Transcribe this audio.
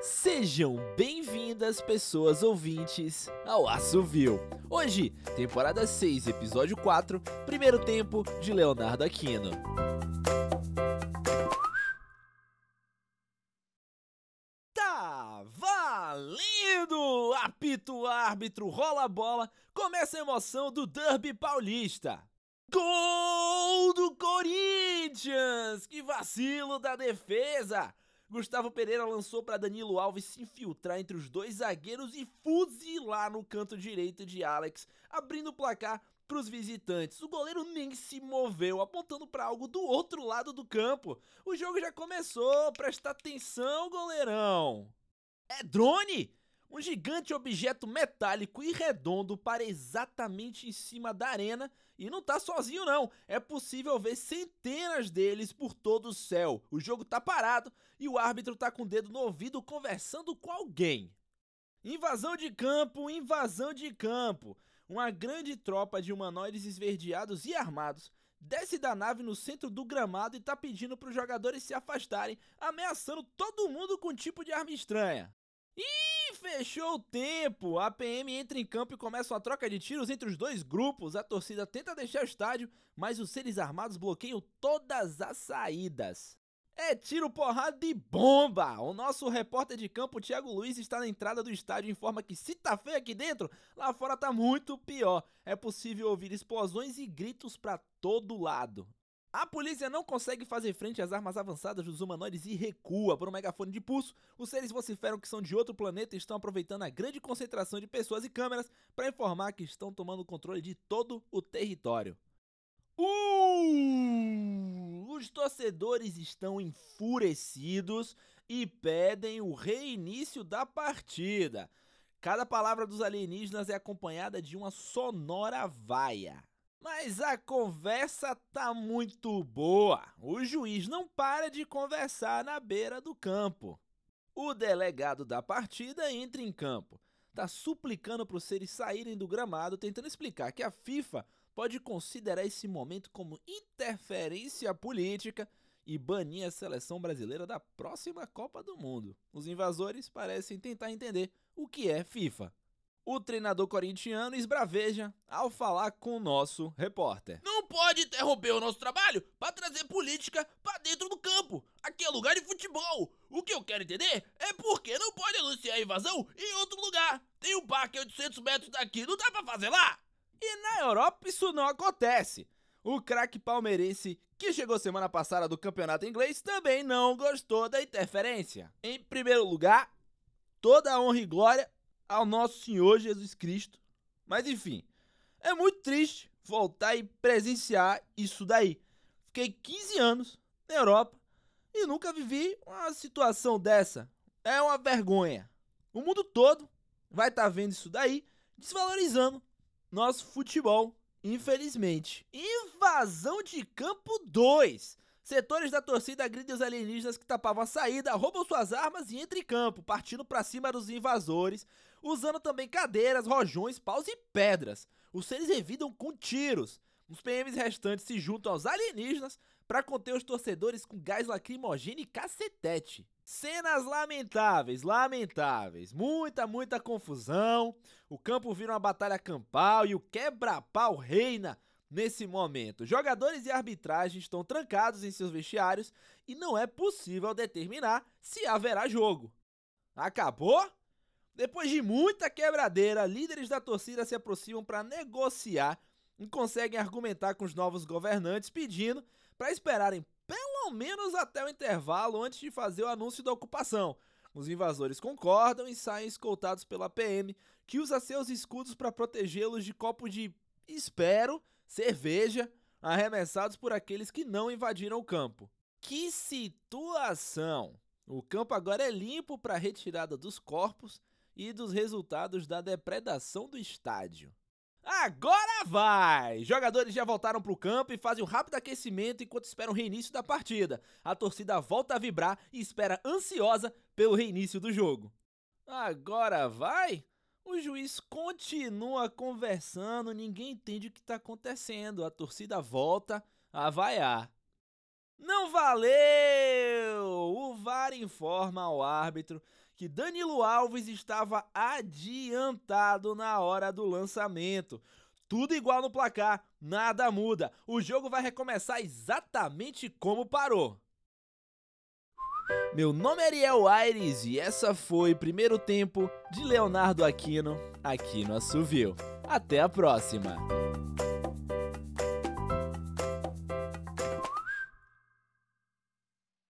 Sejam bem-vindas, pessoas ouvintes, ao Assovio. Hoje, temporada 6, episódio 4, primeiro tempo de Leonardo Aquino. Tá valendo! Apito árbitro, rola a bola, começa a emoção do Derby Paulista. Gol do Corinthians! Que vacilo da defesa! Gustavo Pereira lançou para Danilo Alves se infiltrar entre os dois zagueiros e fuzilar no canto direito de Alex, abrindo o placar para os visitantes. O goleiro nem se moveu, apontando para algo do outro lado do campo. O jogo já começou, presta atenção, goleirão. É drone! Um gigante objeto metálico e redondo para exatamente em cima da arena e não tá sozinho não. É possível ver centenas deles por todo o céu. O jogo tá parado e o árbitro tá com o dedo no ouvido conversando com alguém. Invasão de campo, invasão de campo. Uma grande tropa de humanoides esverdeados e armados desce da nave no centro do gramado e tá pedindo para os jogadores se afastarem, ameaçando todo mundo com um tipo de arma estranha. Ih, fechou o tempo! A PM entra em campo e começa uma troca de tiros entre os dois grupos. A torcida tenta deixar o estádio, mas os seres armados bloqueiam todas as saídas. É tiro, porrada e bomba! O nosso repórter de campo, Thiago Luiz, está na entrada do estádio e informa que se tá feio aqui dentro, lá fora tá muito pior. É possível ouvir explosões e gritos para todo lado. A polícia não consegue fazer frente às armas avançadas dos humanoides e recua por um megafone de pulso. Os seres vociferam que são de outro planeta e estão aproveitando a grande concentração de pessoas e câmeras para informar que estão tomando controle de todo o território. Uh! Os torcedores estão enfurecidos e pedem o reinício da partida. Cada palavra dos alienígenas é acompanhada de uma sonora vaia. Mas a conversa tá muito boa. O juiz não para de conversar na beira do campo. O delegado da partida entra em campo. Tá suplicando para os seres saírem do gramado, tentando explicar que a FIFA pode considerar esse momento como interferência política e banir a seleção brasileira da próxima Copa do Mundo. Os invasores parecem tentar entender o que é FIFA. O treinador corintiano esbraveja ao falar com o nosso repórter. Não pode interromper o nosso trabalho para trazer política para dentro do campo. Aqui é lugar de futebol. O que eu quero entender é por que não pode anunciar a invasão em outro lugar. Tem um parque a 800 metros daqui, não dá para fazer lá? E na Europa isso não acontece. O craque palmeirense que chegou semana passada do campeonato inglês também não gostou da interferência. Em primeiro lugar, toda a honra e glória ao nosso Senhor Jesus Cristo. Mas enfim, é muito triste voltar e presenciar isso daí. Fiquei 15 anos na Europa e nunca vivi uma situação dessa. É uma vergonha. O mundo todo vai estar tá vendo isso daí, desvalorizando nosso futebol, infelizmente. Invasão de campo 2. Setores da torcida agridem os alienígenas que tapavam a saída, roubam suas armas e entram em campo, partindo para cima dos invasores, usando também cadeiras, rojões, paus e pedras. Os seres revidam com tiros. Os PMs restantes se juntam aos alienígenas para conter os torcedores com gás lacrimogêneo e cacetete. Cenas lamentáveis, lamentáveis. Muita, muita confusão. O campo vira uma batalha campal e o quebra-pau reina nesse momento. Jogadores e arbitragem estão trancados em seus vestiários e não é possível determinar se haverá jogo. Acabou? Depois de muita quebradeira, líderes da torcida se aproximam para negociar e conseguem argumentar com os novos governantes pedindo para esperarem pelo menos até o intervalo antes de fazer o anúncio da ocupação. Os invasores concordam e saem escoltados pela PM, que usa seus escudos para protegê-los de copos de espero cerveja, arremessados por aqueles que não invadiram o campo. Que situação! O campo agora é limpo para a retirada dos corpos e dos resultados da depredação do estádio. Agora vai! Jogadores já voltaram para o campo e fazem um rápido aquecimento enquanto esperam o reinício da partida. A torcida volta a vibrar e espera ansiosa pelo reinício do jogo. Agora vai? O juiz continua conversando, ninguém entende o que está acontecendo. A torcida volta a vaiar. Não valeu! O VAR informa ao árbitro que Danilo Alves estava adiantado na hora do lançamento. Tudo igual no placar, nada muda. O jogo vai recomeçar exatamente como parou. Meu nome é Ariel Aires e essa foi Primeiro Tempo de Leonardo Aquino aqui no Assovio. Até a próxima!